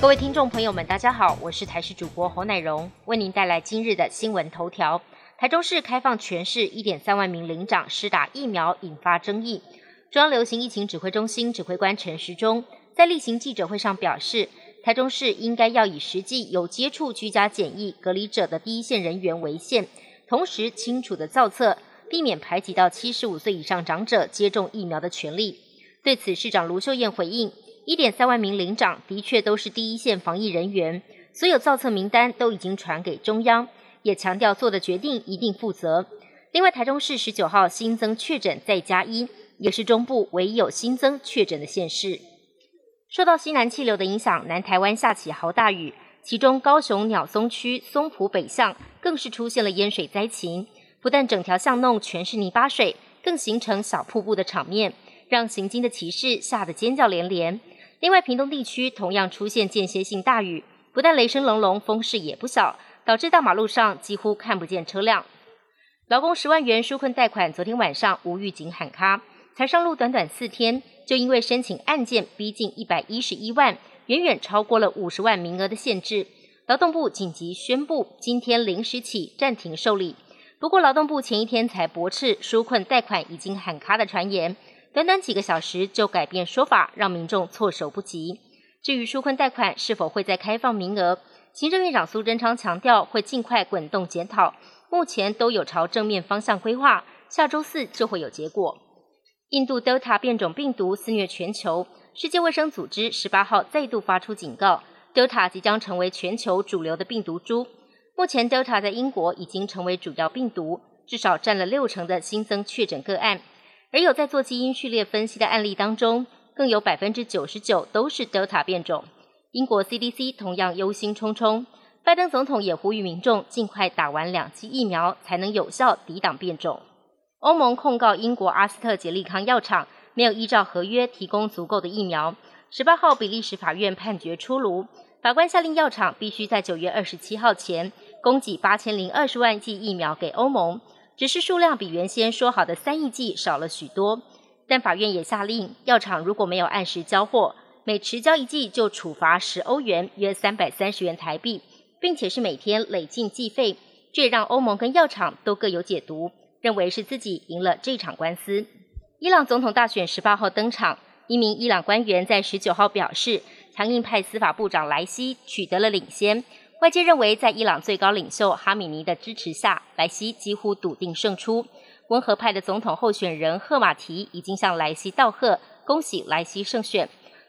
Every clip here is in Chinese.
各位听众朋友们，大家好，我是台视主播侯乃荣，为您带来今日的新闻头条。台中市开放全市一点三万名领长施打疫苗，引发争议。中央流行疫情指挥中心指挥官陈时中在例行记者会上表示，台中市应该要以实际有接触居家检疫隔离者的第一线人员为限，同时清楚的造册，避免排挤到七十五岁以上长者接种疫苗的权利。对此，市长卢秀燕回应。一点三万名领长的确都是第一线防疫人员，所有造册名单都已经传给中央，也强调做的决定一定负责。另外，台中市十九号新增确诊再加一，也是中部唯一有新增确诊的县市。受到西南气流的影响，南台湾下起豪大雨，其中高雄鸟松区松浦北巷更是出现了淹水灾情，不但整条巷弄全是泥巴水，更形成小瀑布的场面，让行经的骑士吓得尖叫连连。另外，屏东地区同样出现间歇性大雨，不但雷声隆隆，风势也不小，导致大马路上几乎看不见车辆。劳工十万元纾困贷款昨天晚上无预警喊卡，才上路短短四天，就因为申请案件逼近一百一十一万，远远超过了五十万名额的限制，劳动部紧急宣布今天零时起暂停受理。不过，劳动部前一天才驳斥纾困贷款已经喊卡的传言。短短几个小时就改变说法，让民众措手不及。至于纾困贷款是否会再开放名额，行政院长苏贞昌强调会尽快滚动检讨，目前都有朝正面方向规划，下周四就会有结果。印度 Delta 变种病毒肆虐全球，世界卫生组织十八号再度发出警告，Delta 即将成为全球主流的病毒株。目前 Delta 在英国已经成为主要病毒，至少占了六成的新增确诊个案。而有在做基因序列分析的案例当中，更有百分之九十九都是 Delta 变种。英国 CDC 同样忧心忡忡，拜登总统也呼吁民众尽快打完两剂疫苗，才能有效抵挡变种。欧盟控告英国阿斯特捷利康药厂没有依照合约提供足够的疫苗。十八号，比利时法院判决出炉，法官下令药厂必须在九月二十七号前供给八千零二十万剂疫苗给欧盟。只是数量比原先说好的三亿剂少了许多，但法院也下令，药厂如果没有按时交货，每迟交一剂就处罚十欧元，约三百三十元台币，并且是每天累进计费。这也让欧盟跟药厂都各有解读，认为是自己赢了这场官司。伊朗总统大选十八号登场，一名伊朗官员在十九号表示，强硬派司法部长莱西取得了领先。外界认为，在伊朗最高领袖哈米尼的支持下，莱西几乎笃定胜出。温和派的总统候选人赫马提已经向莱西道贺，恭喜莱西胜选。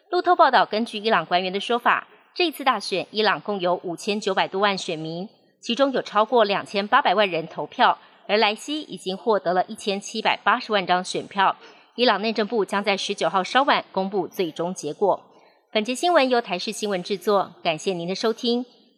路透报道，根据伊朗官员的说法，这次大选，伊朗共有五千九百多万选民，其中有超过两千八百万人投票，而莱西已经获得了一千七百八十万张选票。伊朗内政部将在十九号稍晚公布最终结果。本节新闻由台视新闻制作，感谢您的收听。